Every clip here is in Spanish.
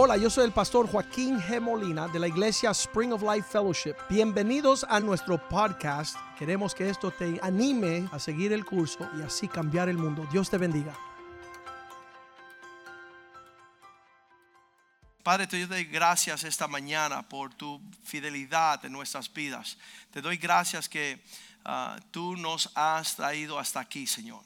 Hola, yo soy el pastor Joaquín G. Molina de la iglesia Spring of Life Fellowship. Bienvenidos a nuestro podcast. Queremos que esto te anime a seguir el curso y así cambiar el mundo. Dios te bendiga. Padre, te doy gracias esta mañana por tu fidelidad en nuestras vidas. Te doy gracias que ah, tú nos has traído hasta aquí, Señor.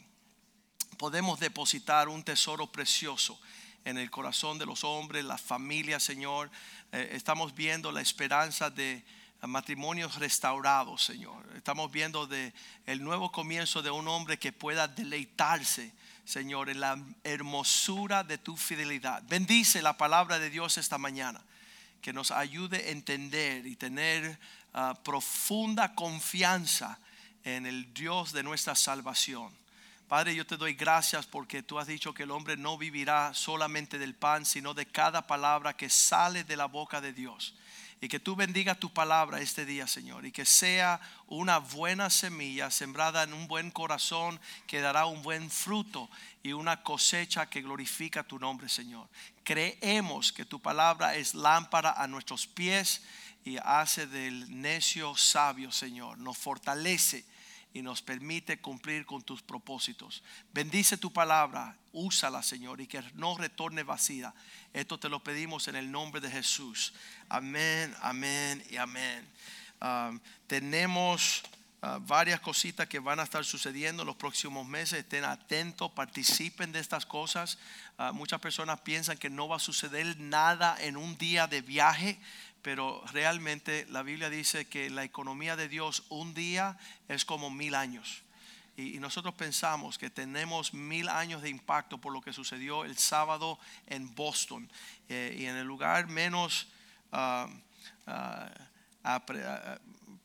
Podemos depositar un tesoro precioso en el corazón de los hombres, las familias, Señor. Eh, estamos viendo la esperanza de matrimonios restaurados, Señor. Estamos viendo el nuevo comienzo de un hombre que pueda deleitarse Señor, en la hermosura de tu fidelidad. Bendice la palabra de Dios esta mañana, que nos ayude a entender y tener ah, profunda confianza en el Dios de nuestra salvación. Padre, yo te doy gracias porque tú has dicho que el hombre no vivirá solamente del pan, sino de cada palabra que sale de la boca de Dios. Y que tú bendiga tu palabra este día, Señor. Y que sea una buena semilla sembrada en un buen corazón que dará un buen fruto y una cosecha que glorifica tu nombre, Señor. Creemos que tu palabra es lámpara a nuestros pies y hace del necio sabio, Señor. Nos fortalece y nos permite cumplir con tus propósitos. Bendice tu palabra, úsala, Señor, y que no retorne vacía. Esto te lo pedimos en el nombre de Jesús. Amén, amén y amén. Tenemos uh, varias cositas que van a estar sucediendo en los próximos meses. Estén atentos, participen de estas cosas. Uh, muchas personas piensan que no va a suceder nada en un día de viaje pero realmente la Biblia dice que la economía de Dios un día es como mil años. Y, nosotros pensamos que tenemos mil años de impacto por lo que sucedió el sábado en Boston. Eh, y en el lugar menos ah, ah, ah,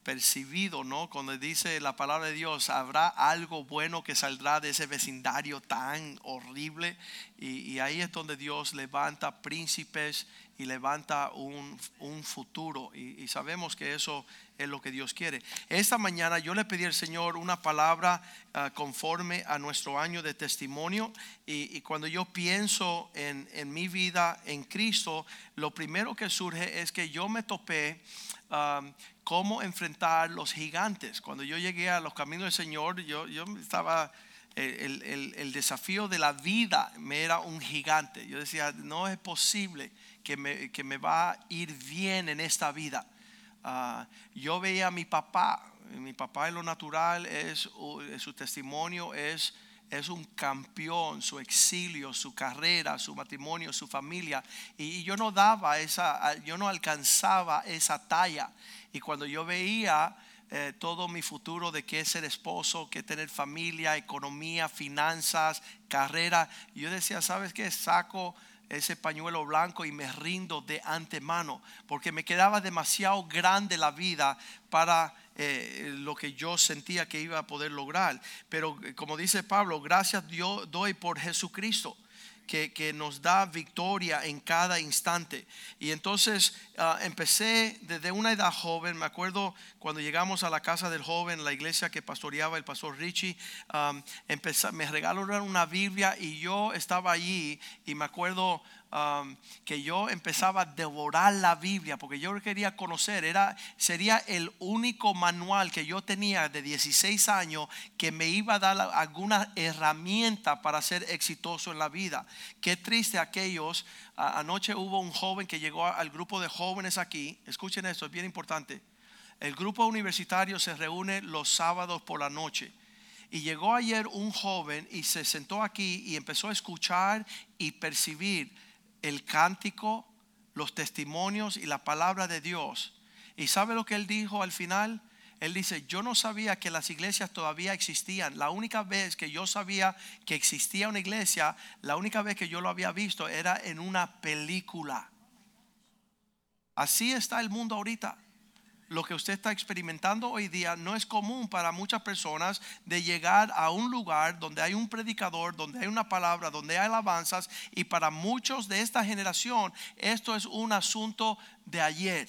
percibido, ¿no? Cuando dice la palabra de Dios, habrá algo bueno que saldrá de ese vecindario tan horrible. Y, y ahí es donde Dios levanta príncipes y levanta un, futuro. Y, sabemos que eso es lo que Dios quiere. Esta mañana yo le pedí al Señor una palabra ah, conforme a nuestro año de testimonio. Y, cuando yo pienso en, mi vida en Cristo, lo primero que surge es que yo me topé. Ah, cómo enfrentar los gigantes. Cuando yo llegué a los caminos del Señor, yo, yo estaba el, el, el, desafío de la vida me era un gigante. Yo decía, no es posible que me, va a ir bien en esta vida. Ah, yo veía a mi papá, mi papá en lo natural es su testimonio es es un campeón, su exilio, su carrera, su matrimonio, su familia. Y yo no daba esa, yo no alcanzaba esa talla. Y cuando yo veía eh, todo mi futuro de qué ser esposo, qué tener familia, economía, finanzas, carrera, yo decía, ¿sabes qué? Saco ese pañuelo blanco y me rindo de antemano, porque me quedaba demasiado grande la vida para eh, lo que yo sentía que iba a poder lograr. Pero eh, como dice Pablo, gracias Dios doy por Jesucristo que, nos da victoria en cada instante. Y entonces ah, empecé desde una edad joven, me acuerdo cuando llegamos a la casa del joven, la iglesia que pastoreaba el pastor Richie, me regalaron una Biblia y yo estaba allí y me acuerdo Um, que yo empezaba a devorar la Biblia porque yo quería conocer. Era, sería el único manual que yo tenía de 16 años que me iba a dar alguna herramienta para ser exitoso en la vida. Qué triste aquellos. anoche hubo un joven que llegó al grupo de jóvenes aquí. Escuchen esto, es bien importante. El grupo universitario se reúne los sábados por la noche. Y llegó ayer un joven y se sentó aquí y empezó a escuchar y percibir el cántico, los testimonios y la palabra de Dios. ¿Y sabe lo que él dijo al final? Él dice, yo no sabía que las iglesias todavía existían. La única vez que yo sabía que existía una iglesia, la única vez que yo lo había visto era en una película. Así está el mundo ahorita lo que usted está experimentando hoy día no es común para muchas personas de llegar a un lugar donde hay un predicador, donde hay una palabra, donde hay alabanzas y para muchos de esta generación esto es un asunto de ayer.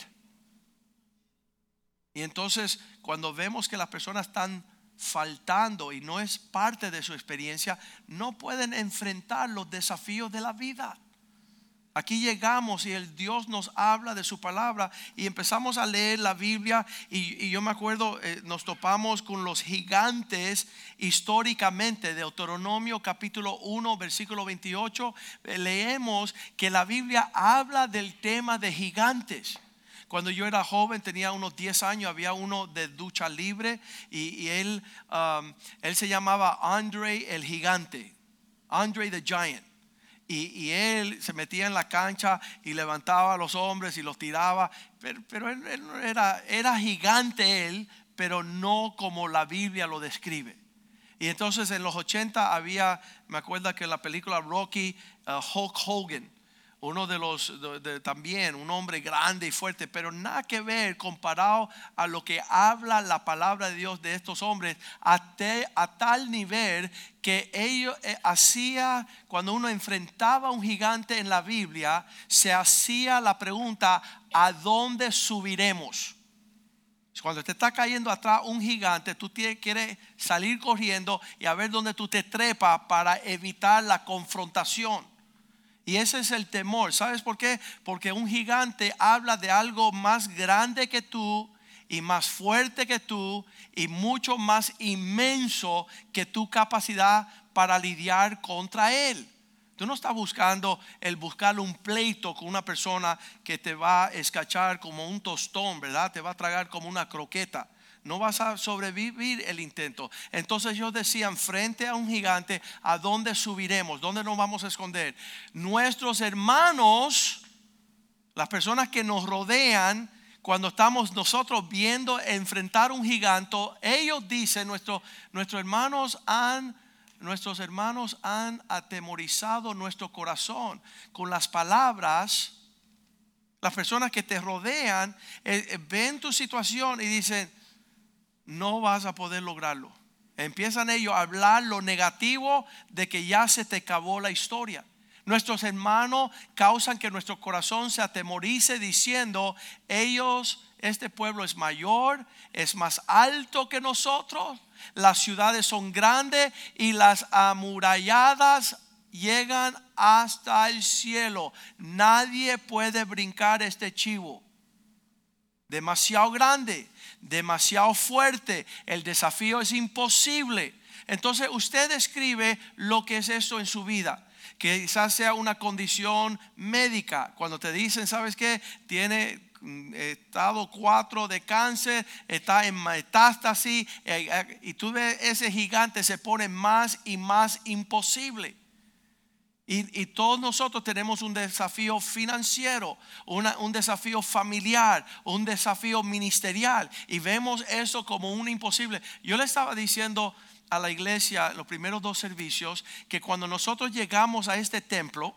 Y entonces cuando vemos que las personas están faltando y no es parte de su experiencia, no pueden enfrentar los desafíos de la vida. Aquí llegamos y el Dios nos habla de su palabra y empezamos a leer la Biblia y, yo me acuerdo, eh, nos topamos con los gigantes históricamente. Deuteronomio capítulo 1, versículo 28, eh, leemos que la Biblia habla del tema de gigantes. Cuando yo era joven, tenía unos 10 años, había uno de ducha libre y, y él, um, él se llamaba Andre el Gigante, Andre the Giant. Y, él se metía en la cancha y levantaba a los hombres y los tiraba, pero, él, era, gigante él, pero no como la Biblia lo describe. Y entonces en los 80 había, me acuerdo que la película Rocky, uh, Hulk Hogan, uno de los también un hombre grande y fuerte, pero nada que ver comparado a lo que habla la palabra de Dios de estos hombres a tal nivel que ellos eh, hacía cuando uno enfrentaba a un gigante en la Biblia se hacía la pregunta ¿a dónde subiremos? Cuando te está cayendo atrás un gigante, tú tienes- quieres salir corriendo y a ver dónde tú te trepas para evitar la confrontación. Y ese es el temor. ¿Sabes por qué? Porque un gigante habla de algo más grande que tú y más fuerte que tú y mucho más inmenso que tu capacidad para lidiar contra él. Tú no estás buscando el buscar un pleito con una persona que te va a escachar como un tostón, ¿verdad? Te va a tragar como una croqueta. No vas a sobrevivir el intento. Entonces ellos decían, frente a un gigante, ¿a dónde subiremos? ¿Dónde nos vamos a esconder? Nuestros hermanos, las personas que nos rodean, cuando estamos nosotros viendo enfrentar un gigante, ellos dicen, nuestro- nuestros hermanos han nuestros hermanos han atemorizado nuestro corazón con las palabras. Las personas que te rodean eh, eh, ven tu situación y dicen, no vas a poder lograrlo. Empiezan ellos a hablar lo negativo de que ya se te acabó la historia. Nuestros hermanos causan que nuestro corazón se atemorice diciendo, ellos, este pueblo es mayor, es más alto que nosotros, las ciudades son grandes y las amuralladas llegan hasta el cielo. Nadie puede brincar este chivo demasiado grande, demasiado fuerte. El desafío es imposible. Entonces usted describe lo que es esto en su vida. Que quizás sea una condición médica. Cuando te dicen, ¿sabes qué? Tiene mm, estado 4 de cáncer, está en metástasis, eh, eh, y tú ves ese gigante se pone más y más imposible. Y, todos nosotros tenemos un desafío financiero, un desafío familiar, un desafío ministerial. Y vemos eso como un imposible. Yo le estaba diciendo a la iglesia, los primeros dos servicios, que cuando nosotros llegamos a este templo,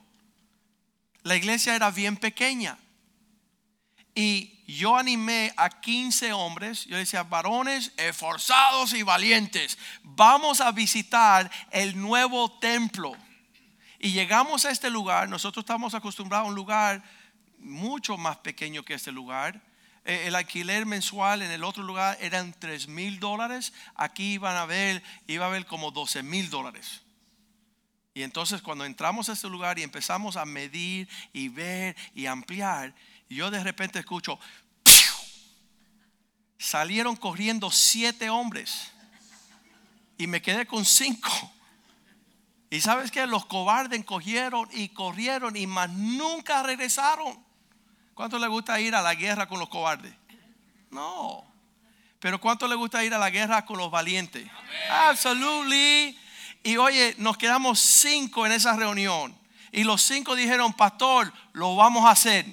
la iglesia era bien pequeña. Y yo animé a 15 hombres, yo decía, varones esforzados y valientes, vamos a visitar el nuevo templo. Y llegamos a este lugar, nosotros estamos acostumbrados a un lugar mucho más pequeño que este lugar. Eh, El alquiler mensual en el otro lugar eran 3 mil dólares, aquí iban a ver, iba a haber como 12 mil dólares. Y entonces cuando entramos a este lugar y empezamos a medir y ver y ampliar, yo de repente escucho, salieron corriendo siete hombres y me quedé con cinco. Y sabes que los cobardes cogieron y corrieron y más nunca regresaron. ¿Cuánto le gusta ir a la guerra con los cobardes? No. Pero ¿cuánto le gusta ir a la guerra con los valientes? Absolutely. Y oye, nos quedamos cinco en esa reunión. Y los cinco dijeron, pastor, lo vamos a hacer.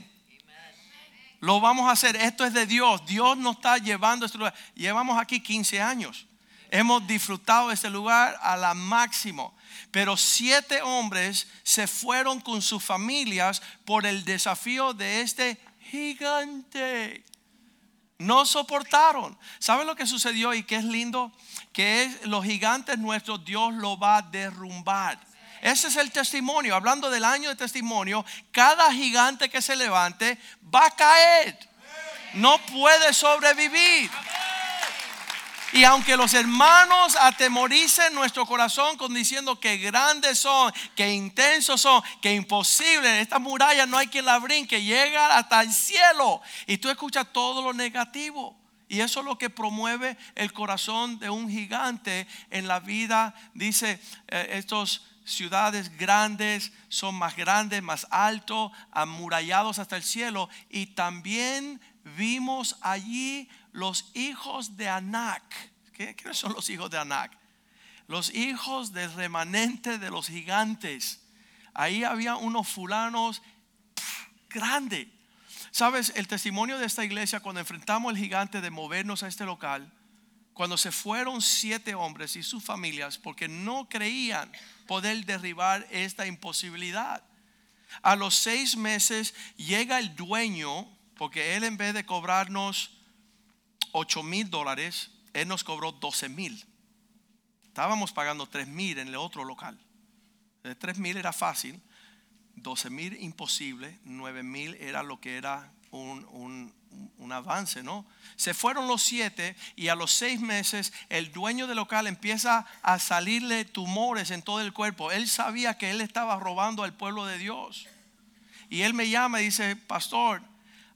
Lo vamos a hacer. Esto es de Dios. Dios nos está llevando a este lugar. Llevamos aquí 15 años. Hemos disfrutado de este lugar a la máximo. Pero siete hombres se fueron con sus familias por el desafío de este gigante. No soportaron. ¿Saben lo que sucedió y que es lindo? Que es los gigantes nuestros Dios lo va a derrumbar. Ese es el testimonio. Hablando del año de testimonio, cada gigante que se levante va a caer. No puede sobrevivir. Y aunque los hermanos atemoricen nuestro corazón con diciendo que grandes son, que intensos son, que imposible, esta muralla no hay quien la brinque, llega hasta el cielo. Y tú escuchas todo lo negativo. Y eso es lo que promueve el corazón de un gigante en la vida. Dice, eh, estos ciudades grandes son más grandes, más altos, amurallados hasta el cielo. Y también vimos allí los hijos de Anac. ¿Qué, ¿Quiénes son los hijos de Anac? Los hijos del remanente de los gigantes. Ahí había unos fulanos grandes. Sabes, el testimonio de esta iglesia cuando enfrentamos el gigante de movernos a este local, cuando se fueron siete hombres y sus familias porque no creían poder derribar esta imposibilidad. A los seis meses llega el dueño, porque él en vez de cobrarnos 8 mil dólares, él nos cobró 12 mil. Estábamos pagando 3 mil en el otro local. De 3 mil era fácil, 12 mil imposible, 9 mil era lo que era un, un, un, avance, ¿no? Se fueron los siete y a los seis meses el dueño del local empieza a salirle tumores en todo el cuerpo. Él sabía que él estaba robando al pueblo de Dios. Y él me llama y dice, pastor,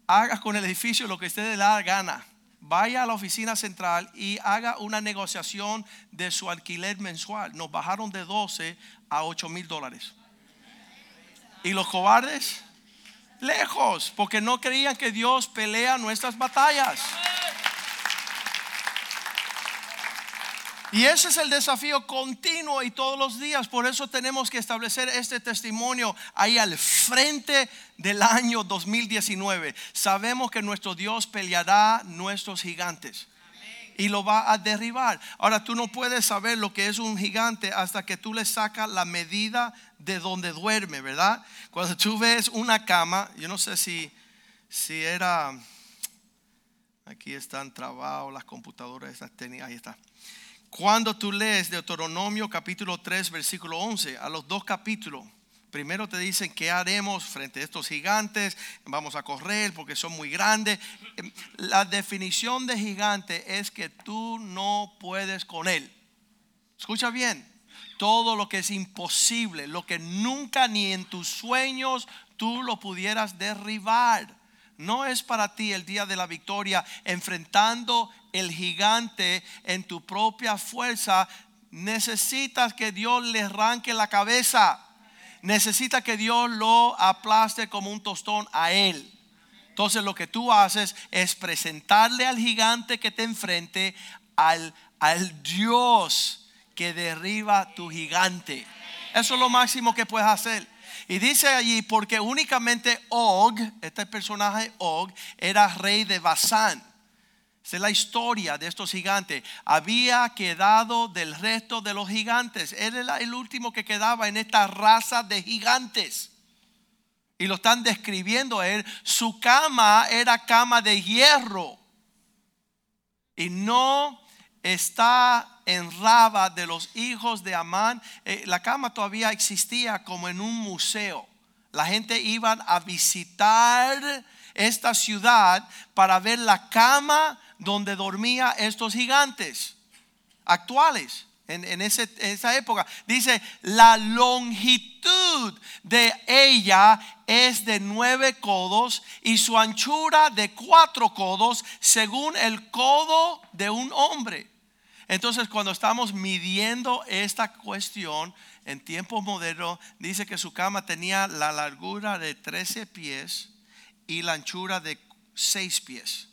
haga con el edificio lo que usted le da gana vaya a la oficina central y haga una negociación de su alquiler mensual. Nos bajaron de 12 a 8 mil dólares. Y los cobardes, lejos, porque no creían que Dios pelea nuestras batallas. Y ese es el desafío continuo y todos los días. Por eso tenemos que establecer este testimonio ahí al frente del año 2019. Sabemos que nuestro Dios peleará nuestros gigantes y lo va a derribar. Ahora tú no puedes saber lo que es un gigante hasta que tú le sacas la medida de donde duerme, ¿verdad? Cuando tú ves una cama, yo no sé si, si era, aquí están trabados las computadoras, ahí está. Cuando tú lees Deuteronomio capítulo 3, versículo 11, a los dos capítulos, primero te dicen qué haremos frente a estos gigantes, vamos a correr porque son muy grandes. Em, la definición de gigante es que tú no puedes con él. Escucha bien, todo lo que es imposible, lo que nunca ni en tus sueños tú lo pudieras derribar. No es para ti el día de la victoria enfrentando el gigante en tu propia fuerza, necesitas que Dios le arranque la cabeza. Necesita que Dios lo aplaste como un tostón a él. Entonces lo que tú haces es presentarle al gigante que te enfrente al, al Dios que derriba tu gigante. Eso es lo máximo que puedes hacer. Y dice allí, porque únicamente Og, este personaje Og, era rey de Basán. Esa es la historia de estos gigantes. Había quedado del resto de los gigantes. Él era el último que quedaba en esta raza de gigantes. Y lo están describiendo a él. Su cama era cama de hierro. Y no está en Raba de los hijos de Amán. Eh, la cama todavía existía como en un museo. La gente iba a visitar esta ciudad para ver la cama donde dormía estos gigantes actuales en, esa época. Dice, la longitud de ella es de nueve codos y su anchura de cuatro codos según el codo de un hombre. Entonces cuando estamos midiendo esta cuestión en tiempos modernos, dice que su cama tenía la largura de 13 pies y la anchura de 6 pies.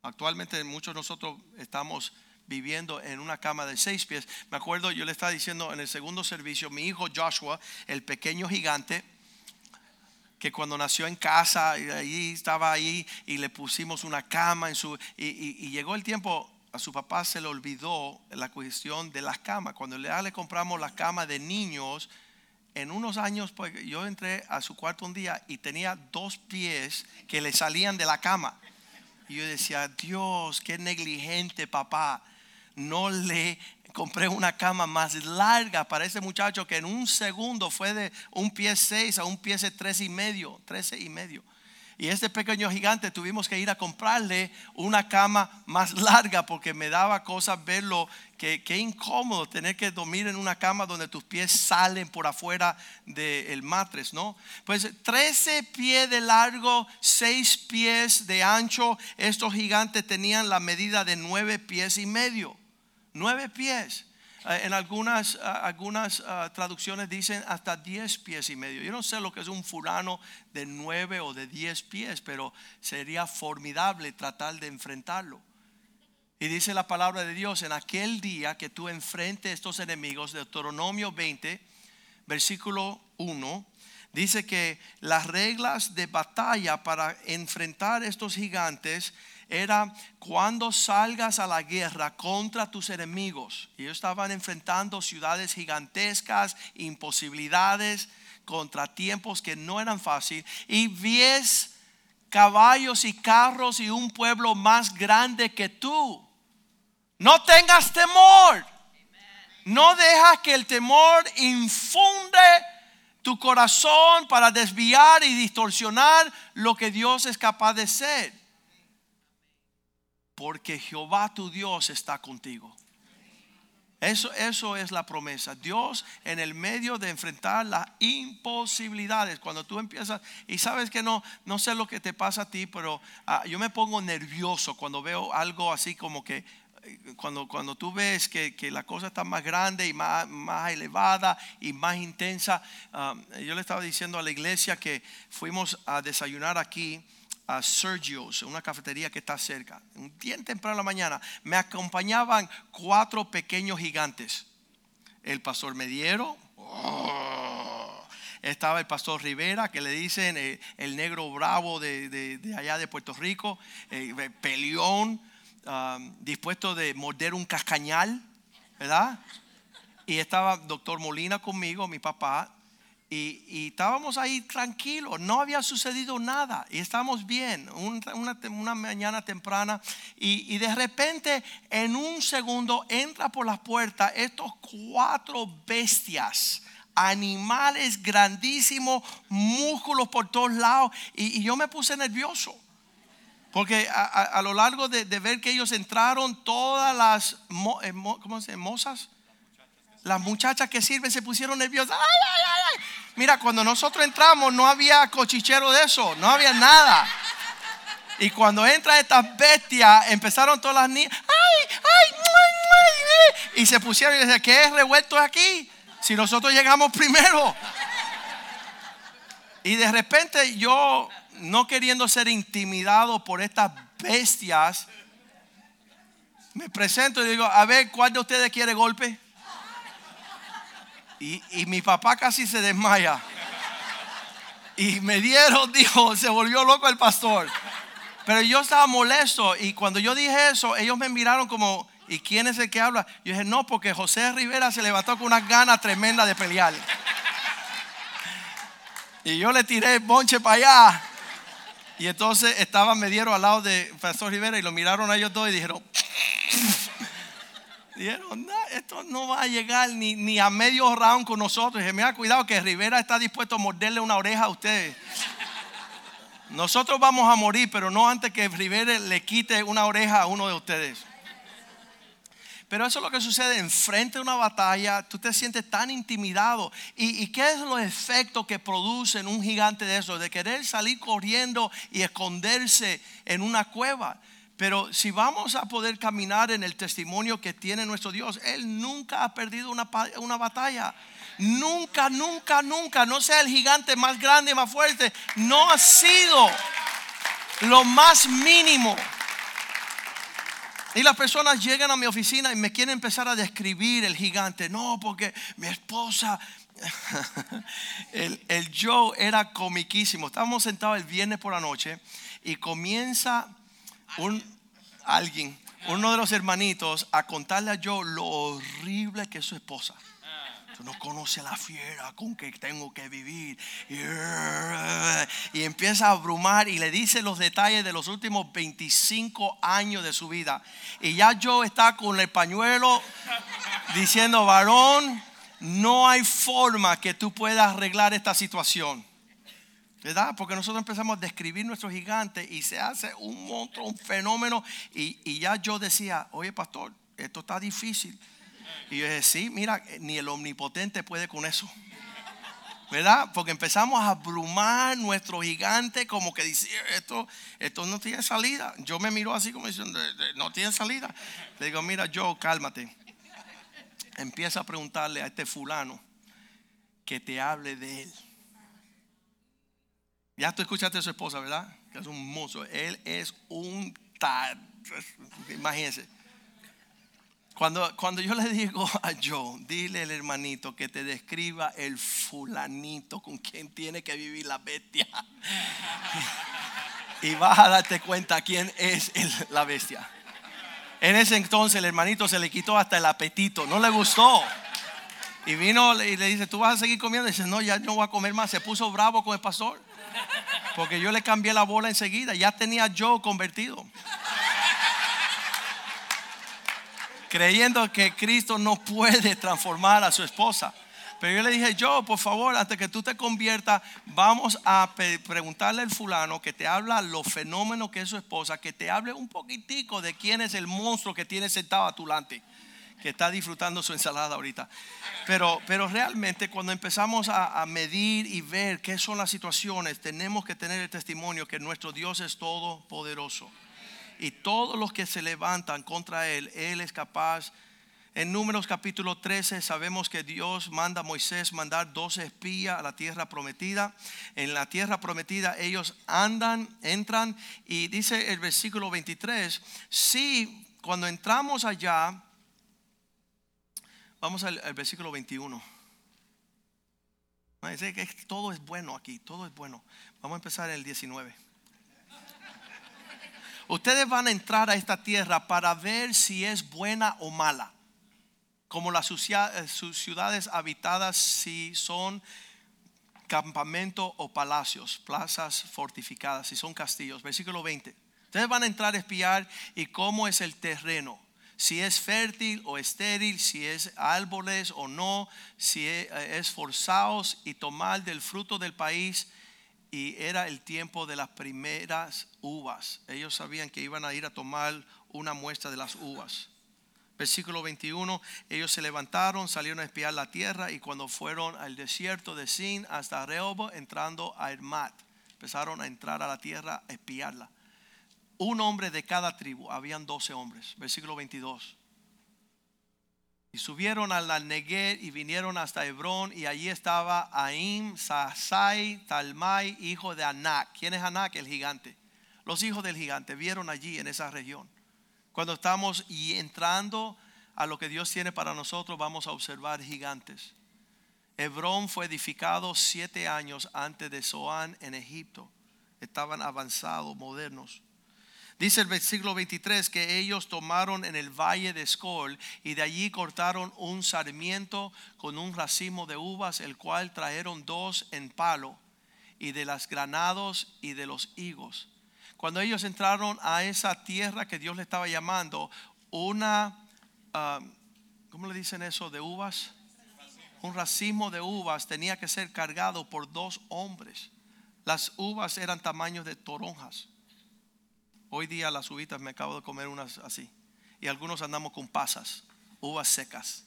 Actualmente muchos de nosotros estamos viviendo en una cama de seis pies. Me acuerdo, yo le estaba diciendo en el segundo servicio, mi hijo Joshua, el pequeño gigante, que cuando nació en casa, y ahí estaba ahí y le pusimos una cama en su... Y, llegó el tiempo, su papá se le olvidó la cuestión de las camas. Cuando le, compramos la cama de niños, en unos años, pues yo entré a su cuarto un día y tenía dos pies que le salían de la cama. Y yo decía, Dios, qué negligente papá. No le compré una cama más larga para ese muchacho que en un segundo fue de un pie seis a un pie tres y medio, trece y medio. Y este pequeño gigante tuvimos que ir a comprarle una cama más larga porque me daba cosas verlo, que, incómodo tener que dormir en una cama donde tus pies salen por afuera del matres, ¿no? Pues 13 pies de largo, 6 pies de ancho, estos gigantes tenían la medida de 9 pies y medio. 9 pies. Eh, en algunas, eh, algunas eh, traducciones dicen hasta 10 pies y medio. Yo no sé lo que es un fulano de 9 o de 10 pies, pero sería formidable tratar de enfrentarlo. Y dice la palabra de Dios, en aquel día que tú enfrentes estos enemigos, Deuteronomio 20, versículo 1, dice que las reglas de batalla para enfrentar estos gigantes era cuando salgas a la guerra contra tus enemigos. Ellos estaban enfrentando ciudades gigantescas, imposibilidades, contratiempos que no eran fáciles. Y vies caballos y carros y un pueblo más grande que tú. No tengas temor. No dejas que el temor infunde tu corazón para desviar y distorsionar lo que Dios es capaz de ser porque Jehová tu Dios está contigo. Eso, eso es la promesa. Dios en el medio de enfrentar las imposibilidades. Cuando tú empiezas, y sabes que no, no sé lo que te pasa a ti, pero ah, yo me pongo nervioso cuando veo algo así como que eh, cuando, cuando tú ves que, la cosa está más grande y más, más elevada y más intensa. Ah, yo le estaba diciendo a la iglesia que fuimos a desayunar aquí a Sergio's, una cafetería que está cerca. Un día temprano en la mañana me acompañaban cuatro pequeños gigantes. El pastor Mediero, oh, estaba el pastor Rivera, que le dicen eh, el, negro bravo de, allá de Puerto Rico, eh, peleón, um, dispuesto de morder un cascañal, ¿verdad? Y estaba doctor Molina conmigo, mi papá, y, estábamos ahí tranquilos, no había sucedido nada y estábamos bien, una, mañana temprana y, de repente en un segundo entra por las puertas estos cuatro bestias, animales grandísimos, músculos por todos lados y, yo me puse nervioso. Porque a, lo largo de, ver que ellos entraron, todas las, eh, ¿cómo se Mozas las muchachas que sirven se pusieron nerviosas. Mira, cuando nosotros entramos no había cochichero de eso, no había nada. Y cuando entran estas bestias, empezaron todas las niñas, ¡ay, ay, Y se pusieron y decían, ¿qué es revuelto aquí? Si nosotros llegamos primero. Y de repente yo, no queriendo ser intimidado por estas bestias, me presento y digo, a ver, ¿cuál de ustedes quiere golpe? Y, mi papá casi se desmaya. Y me dieron, dijo, se volvió loco el pastor. Pero yo estaba molesto y cuando yo dije eso, ellos me miraron como, ¿y quién es el que habla? Yo dije, no, porque José Rivera se levantó con unas ganas tremendas de pelear. Y yo le tiré bonche para allá. Y entonces estaban, me dieron al lado de Pastor Rivera y lo miraron a ellos dos y dijeron, Dijeron, esto no va a llegar ni, ni a medio round con nosotros. dije, mira, cuidado que Rivera está dispuesto a morderle una oreja a ustedes. Nosotros vamos a morir, pero no antes que Rivera le quite una oreja a uno de ustedes. Pero eso es lo que sucede enfrente de una batalla. Tú te sientes tan intimidado. ¿Y, ¿Y, qué es los efectos que produce en un gigante de eso? De querer salir corriendo y esconderse en una cueva. Pero si vamos a poder caminar en el testimonio que tiene nuestro Dios, Él nunca ha perdido una, batalla. Nunca, nunca, nunca, no sea el gigante más grande, más fuerte, no ha sido lo más mínimo. Y las personas llegan a mi oficina y me quieren empezar a describir el gigante. No, porque mi esposa, el, el Joe era comiquísimo. Estábamos sentados el viernes por la noche y comienza un, alguien, uno de los hermanitos, a contarle a yo lo horrible que es su esposa. Tú no conoces la fiera con que tengo que vivir. Y empieza a abrumar y le dice los detalles de los últimos 25 años de su vida. Y ya yo está con el pañuelo diciendo, varón, no hay forma que tú puedas arreglar esta situación. ¿Verdad? Porque nosotros empezamos a describir nuestro gigante y se hace un monstruo, un fenómeno. Y, y ya yo decía, oye pastor, esto está difícil. Y yo dije, sí, mira, ni el omnipotente puede con eso. ¿Verdad? Porque empezamos a abrumar nuestro gigante como que dice, esto, esto no tiene salida. Yo me miro así como diciendo, no tiene salida. Le digo, mira, yo, cálmate. Empieza a preguntarle a este fulano que te hable de él. Ya tú escuchaste a su esposa, ¿verdad? Que es un mozo. Él es un tal. Imagínense. Cuando, cuando yo le digo a Joe, dile al hermanito que te describa el fulanito con quien tiene que vivir la bestia. y vas a darte cuenta quién es la bestia. En ese entonces el hermanito se le quitó hasta el apetito, no le gustó. Y vino y le dice, ¿tú vas a seguir comiendo? Dice, no, ya no voy a comer más. Se puso bravo con el pastor. Porque yo le cambié la bola enseguida. Ya tenía yo convertido. Creyendo que Cristo no puede transformar a su esposa. Pero yo le dije, yo, por favor, antes que tú te conviertas, vamos a preguntarle al fulano que te habla los fenómenos que es su esposa, que te hable un poquitico de quién es el monstruo que tiene sentado a tu lante que está disfrutando su ensalada ahorita. Pero, pero realmente cuando empezamos a, a, medir y ver qué son las situaciones, tenemos que tener el testimonio que nuestro Dios es todopoderoso. Y todos los que se levantan contra Él, Él es capaz. En Números capítulo 13 sabemos que Dios manda a Moisés mandar 12 espías a la tierra prometida. En la tierra prometida ellos andan, entran y dice el versículo 23, si cuando entramos allá Vamos al, versículo 21. Dice que todo es bueno aquí, todo es bueno. Vamos a empezar en el 19. Ustedes van a entrar a esta tierra para ver si es buena o mala. Como las eh, ciudades habitadas, si son campamentos o palacios, plazas fortificadas, si son castillos. Versículo 20. Ustedes van a entrar a espiar y cómo es el terreno si es fértil o estéril, si es árboles o no, si e, es forzados y tomar del fruto del país. Y era el tiempo de las primeras uvas. Ellos sabían que iban a ir a tomar una muestra de las uvas. Versículo 21, ellos se levantaron, salieron a espiar la tierra y cuando fueron al desierto de Sin hasta Rehobo, entrando a Hermat, empezaron a entrar a la tierra a espiarla un hombre de cada tribu, habían doce hombres, versículo 22. Y subieron al Neguer y vinieron hasta Hebrón y allí estaba Aim, Sasai, Talmai, hijo de Anak. ¿Quién es Anak? El gigante. Los hijos del gigante vieron allí en esa región. Cuando estamos y entrando a lo que Dios tiene para nosotros, vamos a observar gigantes. Hebrón fue edificado siete años antes de Zoán en Egipto. Estaban avanzados, modernos. Dice el versículo 23 que ellos tomaron en el valle de Escol y de allí cortaron un sarmiento con un racimo de uvas, el cual trajeron dos en palo, y de las granados y de los higos. Cuando ellos entraron a esa tierra que Dios le estaba llamando, una, uh, ¿cómo le dicen eso? De uvas. Un racimo de uvas tenía que ser cargado por dos hombres. Las uvas eran tamaños de toronjas. Hoy día las uvitas me acabo de comer unas así. Y algunos andamos con pasas, uvas secas.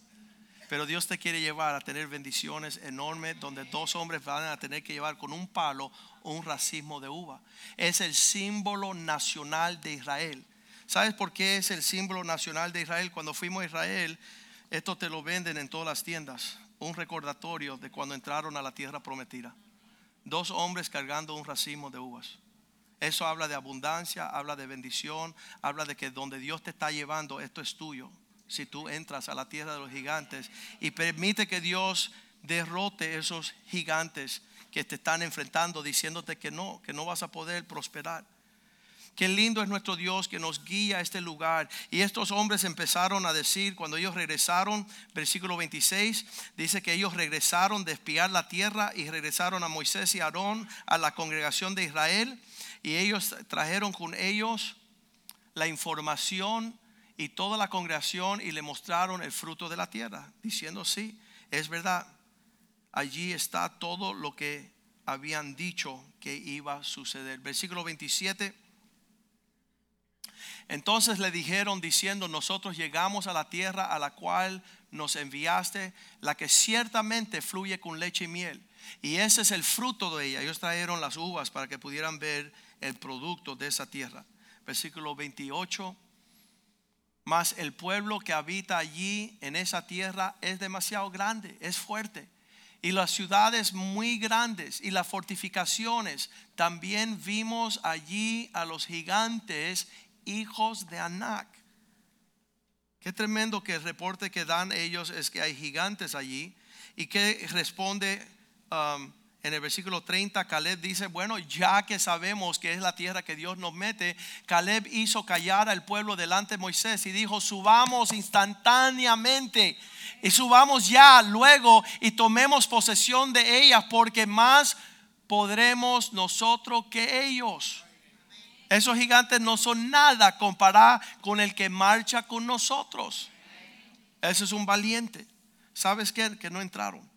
Pero Dios te quiere llevar a tener bendiciones enormes donde dos hombres van a tener que llevar con un palo un racimo de uva. Es el símbolo nacional de Israel. ¿Sabes por qué es el símbolo nacional de Israel? Cuando fuimos a Israel, esto te lo venden en todas las tiendas. Un recordatorio de cuando entraron a la tierra prometida. Dos hombres cargando un racimo de uvas. Eso habla de abundancia, habla de bendición, habla de que donde Dios te está llevando, esto es tuyo. Si tú entras a la tierra de los gigantes y permite que Dios derrote esos gigantes que te están enfrentando, diciéndote que no, que no vas a poder prosperar. Qué lindo es nuestro Dios que nos guía a este lugar. Y estos hombres empezaron a decir, cuando ellos regresaron, versículo 26, dice que ellos regresaron de espiar la tierra y regresaron a Moisés y Aarón, a la congregación de Israel. Y ellos trajeron con ellos la información y toda la congregación y le mostraron el fruto de la tierra, diciendo, sí, es verdad, allí está todo lo que habían dicho que iba a suceder. Versículo 27. Entonces le dijeron diciendo, nosotros llegamos a la tierra a la cual nos enviaste, la que ciertamente fluye con leche y miel. Y ese es el fruto de ella. Ellos trajeron las uvas para que pudieran ver el producto de esa tierra. Versículo 28. Mas el pueblo que habita allí en esa tierra es demasiado grande, es fuerte. Y las ciudades muy grandes y las fortificaciones. También vimos allí a los gigantes, hijos de Anac. Qué tremendo que el reporte que dan ellos es que hay gigantes allí. Y que responde um, en el versículo 30, Caleb dice, bueno, ya que sabemos que es la tierra que Dios nos mete, Caleb hizo callar al pueblo delante de Moisés y dijo, subamos instantáneamente y subamos ya luego y tomemos posesión de ellas porque más podremos nosotros que ellos. Esos gigantes no son nada comparado con el que marcha con nosotros. Ese es un valiente. ¿Sabes? Que no entraron.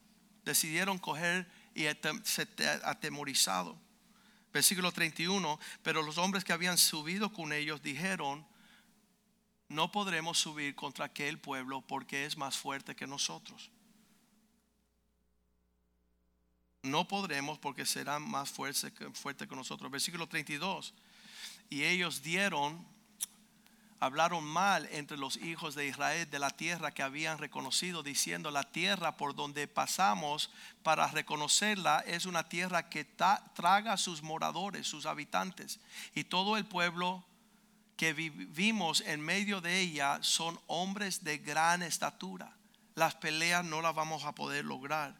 Decidieron coger y atemorizado. Versículo 31, pero los hombres que habían subido con ellos dijeron, no podremos subir contra aquel pueblo porque es más fuerte que nosotros. No podremos porque serán más fuerte, fuerte que nosotros. Versículo 32, y ellos dieron hablaron mal entre los hijos de Israel de la tierra que habían reconocido, diciendo, la tierra por donde pasamos para reconocerla es una tierra que traga sus moradores, sus habitantes. Y todo el pueblo que vivimos en medio de ella son hombres de gran estatura. Las peleas no las vamos a poder lograr.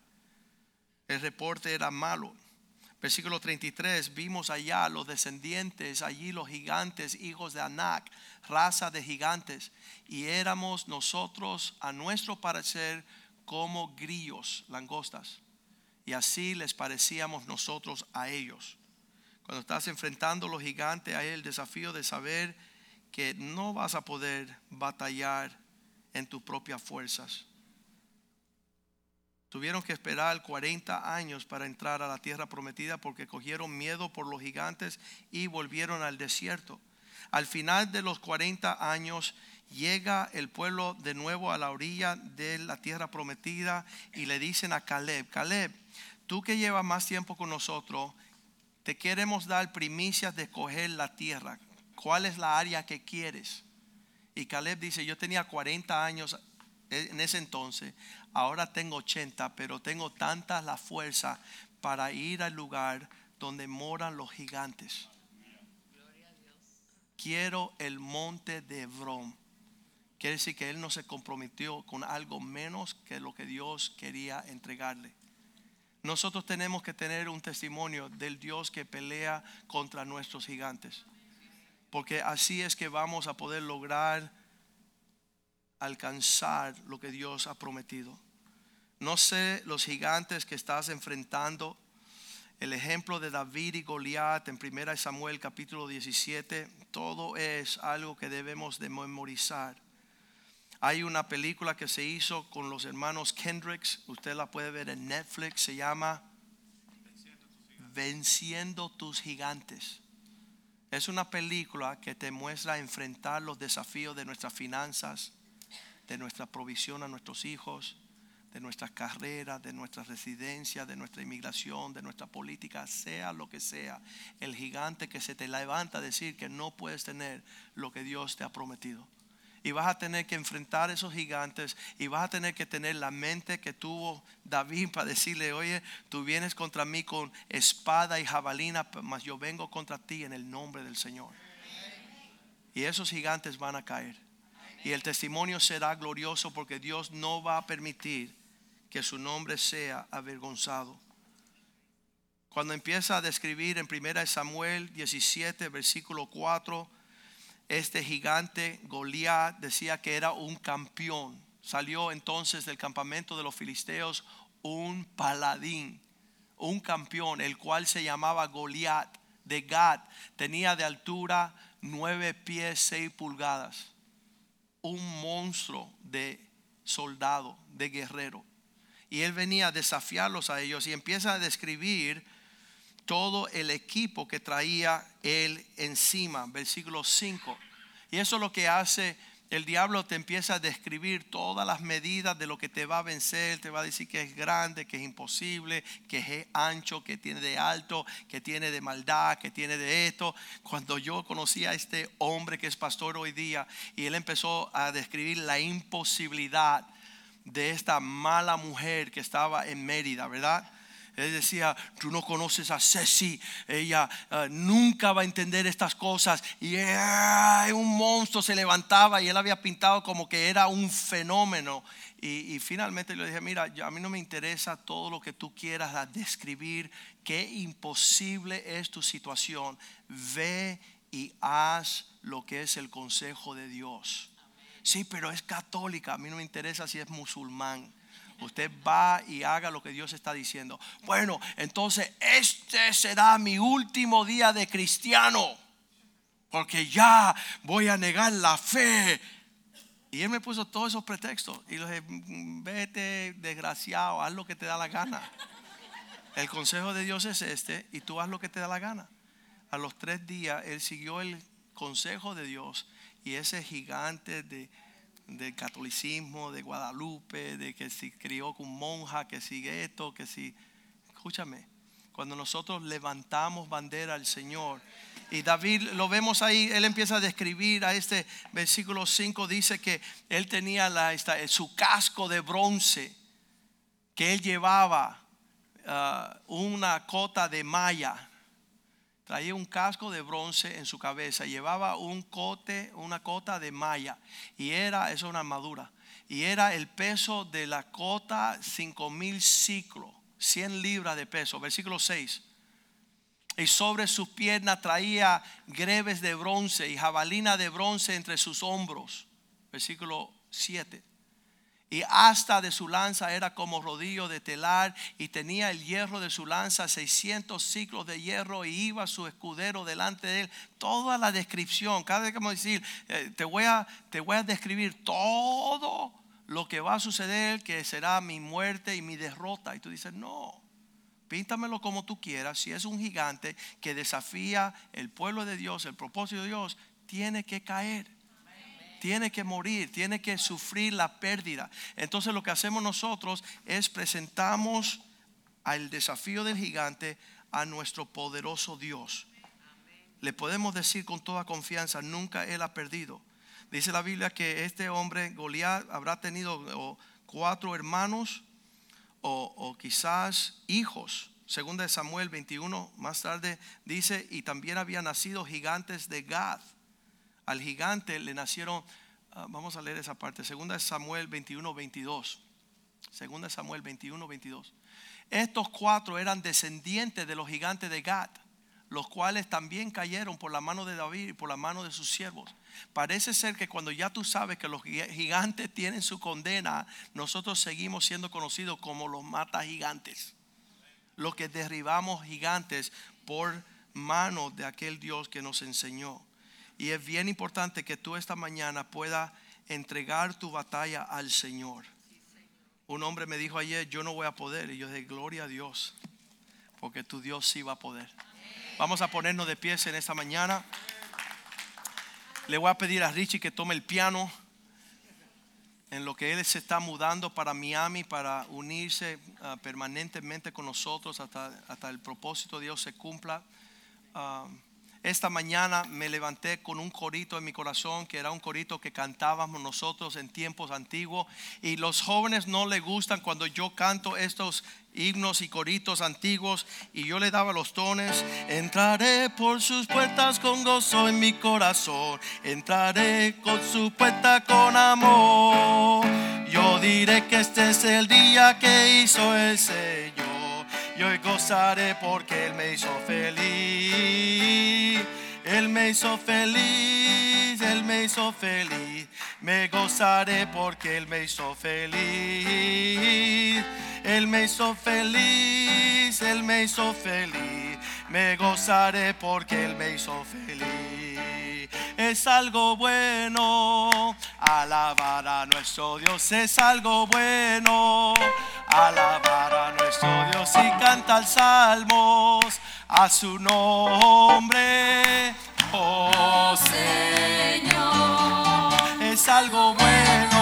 El reporte era malo. Versículo 33, vimos allá los descendientes, allí los gigantes, hijos de Anac, raza de gigantes, y éramos nosotros, a nuestro parecer, como grillos, langostas, y así les parecíamos nosotros a ellos. Cuando estás enfrentando a los gigantes, hay el desafío de saber que no vas a poder batallar en tus propias fuerzas Tuvieron que esperar 40 años para entrar a la tierra prometida porque cogieron miedo por los gigantes y volvieron al desierto. Al final de los 40 años llega el pueblo de nuevo a la orilla de la tierra prometida y le dicen a Caleb, Caleb, tú que llevas más tiempo con nosotros, te queremos dar primicias de coger la tierra. ¿Cuál es la área que quieres? Y Caleb dice, yo tenía 40 años en ese entonces, ahora tengo 80, pero tengo tanta la fuerza para ir al lugar donde moran los gigantes. Quiero el monte de Hebrón. Quiere decir que él no se comprometió con algo menos que lo que Dios quería entregarle. Nosotros tenemos que tener un testimonio del Dios que pelea contra nuestros gigantes. Porque así es que vamos a poder lograr alcanzar lo que Dios ha prometido. No sé los gigantes que estás enfrentando. El ejemplo de David y Goliat en 1 Samuel capítulo 17, todo es algo que debemos de memorizar. Hay una película que se hizo con los hermanos Kendricks, usted la puede ver en Netflix, se llama Venciendo tus gigantes. Es una película que te muestra enfrentar los desafíos de nuestras finanzas, de nuestra provisión a nuestros hijos, de nuestras carreras, de nuestra residencia, de nuestra inmigración, de nuestra política, sea lo que sea, el gigante que se te levanta a decir que no puedes tener lo que Dios te ha prometido. Y vas a tener que enfrentar esos gigantes y vas a tener que tener la mente que tuvo David para decirle, oye, tú vienes contra mí con espada y jabalina, mas yo vengo contra ti en el nombre del Señor. Y esos gigantes van a caer. Y el testimonio será glorioso porque Dios no va a permitir que su nombre sea avergonzado. Cuando empieza a describir en 1 Samuel 17, versículo 4, este gigante Goliat decía que era un campeón. Salió entonces del campamento de los filisteos un paladín, un campeón, el cual se llamaba Goliat de Gad. Tenía de altura nueve pies, seis pulgadas. Un monstruo de soldado, de guerrero. Y él venía a desafiarlos a ellos y empieza a describir todo el equipo que traía él encima. Versículo 5. Y eso es lo que hace el diablo te empieza a describir todas las medidas de lo que te va a vencer, te va a decir que es grande, que es imposible, que es ancho, que tiene de alto, que tiene de maldad, que tiene de esto. Cuando yo conocí a este hombre que es pastor hoy día y él empezó a describir la imposibilidad de esta mala mujer que estaba en Mérida, ¿verdad? Él decía, tú no conoces a Ceci, ella eh, nunca va a entender estas cosas. Y un monstruo se levantaba y él había pintado como que era un fenómeno. Y, finalmente le dije, mira, a mí no me interesa todo lo que tú quieras describir, qué imposible es tu situación. Ve y haz lo que es el consejo de Dios. Sí, pero es católica, a mí no me interesa si es musulmán. Usted va y haga lo que Dios está diciendo. Bueno, entonces este será mi último día de cristiano. Porque ya voy a negar la fe. Y él me puso todos esos pretextos. Y le dije, vete desgraciado, haz lo que te da la gana. El consejo de Dios es este y tú haz lo que te da la gana. A los tres días él siguió el consejo de Dios y ese gigante de del catolicismo, de Guadalupe, de que si crió con monja, que sigue esto, que si... Escúchame, cuando nosotros levantamos bandera al Señor, y David lo vemos ahí, él empieza a describir a este versículo 5, dice que él tenía la, su casco de bronce, que él llevaba ah, una cota de malla traía un casco de bronce en su cabeza, llevaba un cote, una cota de malla, y era, eso es una armadura, y era el peso de la cota cinco mil ciclos, 100 libras de peso, versículo 6. Y sobre sus piernas traía greves de bronce y jabalina de bronce entre sus hombros, versículo 7 y hasta de su lanza era como rodillo de telar y tenía el hierro de su lanza 600 ciclos de hierro y iba su escudero delante de él. Toda la descripción, cada vez que vamos a decir, eh, te, voy a, te voy a describir todo lo que va a suceder, que será mi muerte y mi derrota. Y tú dices, no, píntamelo como tú quieras. Si es un gigante que desafía el pueblo de Dios, el propósito de Dios, tiene que caer tiene que morir, tiene que sufrir la pérdida. Entonces lo que hacemos nosotros es presentamos al desafío del gigante a nuestro poderoso Dios. Le podemos decir con toda confianza, nunca él ha perdido. Dice la Biblia que este hombre, Goliat, habrá tenido cuatro hermanos o, quizás hijos. Segunda de Samuel 21, más tarde dice, y también había nacido gigantes de Gad al gigante le nacieron, ah, vamos a leer esa parte, segunda Samuel 21, 22. Segunda Samuel 21, 22. Estos cuatro eran descendientes de los gigantes de Gad, los cuales también cayeron por la mano de David y por la mano de sus siervos. Parece ser que cuando ya tú sabes que los gigantes tienen su condena, nosotros seguimos siendo conocidos como los mata gigantes. Los que derribamos gigantes por mano de aquel Dios que nos enseñó. Y es bien importante que tú esta mañana puedas entregar tu batalla al Señor. Un hombre me dijo ayer, yo no voy a poder. Y yo dije, gloria a Dios, porque tu Dios sí va a poder. Vamos a ponernos de pies en esta mañana. Le voy a pedir a Richie que tome el piano en lo que él se está mudando para Miami para unirse ah, permanentemente con nosotros hasta, hasta el propósito de Dios se cumpla. Ah, esta mañana me levanté con un corito en mi corazón, que era un corito que cantábamos nosotros en tiempos antiguos. Y los jóvenes no les gustan cuando yo canto estos himnos y coritos antiguos y yo le daba los tones. Entraré por sus puertas con gozo en mi corazón. Entraré con su puerta con amor. Yo diré que este es el día que hizo el Señor y hoy gozaré porque Él me hizo feliz. Él me hizo feliz, Él me hizo feliz. Me gozaré porque Él me hizo feliz. Él me hizo feliz, Él me hizo feliz. Me gozaré porque Él me hizo feliz. Es algo bueno alabar a nuestro Dios. Es algo bueno alabar a nuestro Dios y cantar salmos a su nombre. Oh, Señor. es algo bueno.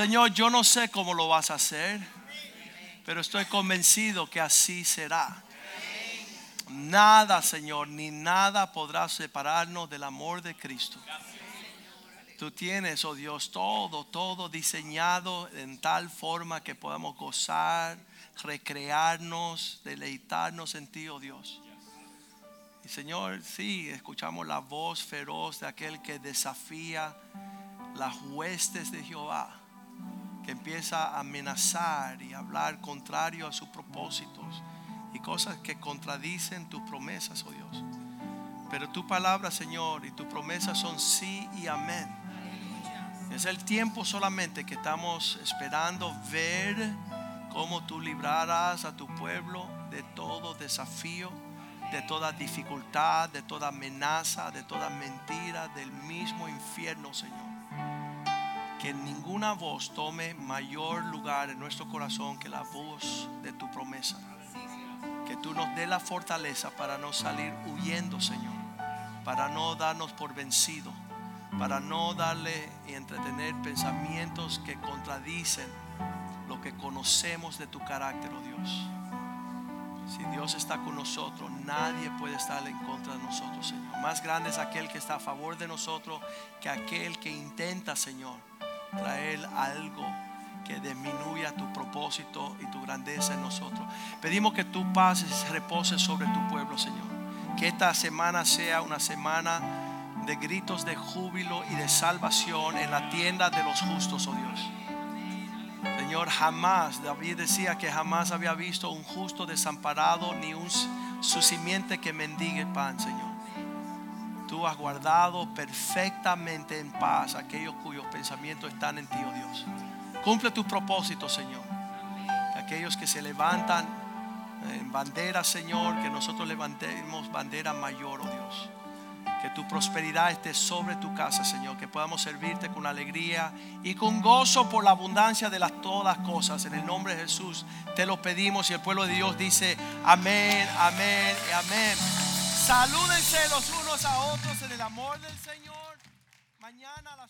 Señor, yo no sé cómo lo vas a hacer, pero estoy convencido que así será. Nada, Señor, ni nada podrá separarnos del amor de Cristo. Tú tienes, oh Dios, todo, todo diseñado en tal forma que podamos gozar, recrearnos, deleitarnos en ti, oh Dios. Y Señor, sí, escuchamos la voz feroz de aquel que desafía las huestes de Jehová, empieza a amenazar y hablar contrario a sus propósitos y cosas que contradicen tus promesas, oh Dios. Pero tu palabra, Señor, y tus promesas son sí y amén. Es el tiempo solamente que estamos esperando ver cómo tú librarás a tu pueblo de todo desafío, de toda dificultad, de toda amenaza, de toda mentira, del mismo infierno, Señor. Que ninguna voz tome mayor lugar en nuestro corazón que la voz de tu promesa. Que tú nos dé la fortaleza para no salir huyendo, Señor. Para no darnos por vencido. Para no darle y entretener pensamientos que contradicen lo que conocemos de tu carácter, oh Dios. Si Dios está con nosotros, nadie puede estar en contra de nosotros, Señor. Más grande es aquel que está a favor de nosotros que aquel que intenta, Señor, traer algo que disminuya tu propósito y tu grandeza en nosotros. Pedimos que tu paz repose sobre tu pueblo, Señor. Que esta semana sea una semana de gritos de júbilo y de salvación en la tienda de los justos, oh Dios. Señor, jamás, David decía que jamás había visto un justo desamparado ni un, su simiente que mendigue pan, Señor. Tú has guardado perfectamente en paz aquellos cuyos pensamientos están en ti, oh Dios. Cumple tus propósitos, Señor. Aquellos que se levantan en bandera, Señor, que nosotros levantemos bandera mayor, oh Dios. Que tu prosperidad esté sobre tu casa, Señor. Que podamos servirte con alegría y con gozo por la abundancia de las todas cosas. En el nombre de Jesús te lo pedimos y el pueblo de Dios dice amén, amén y amén. Salúdense los unos a otros en el amor del Señor. Mañana a las 8 tenemos...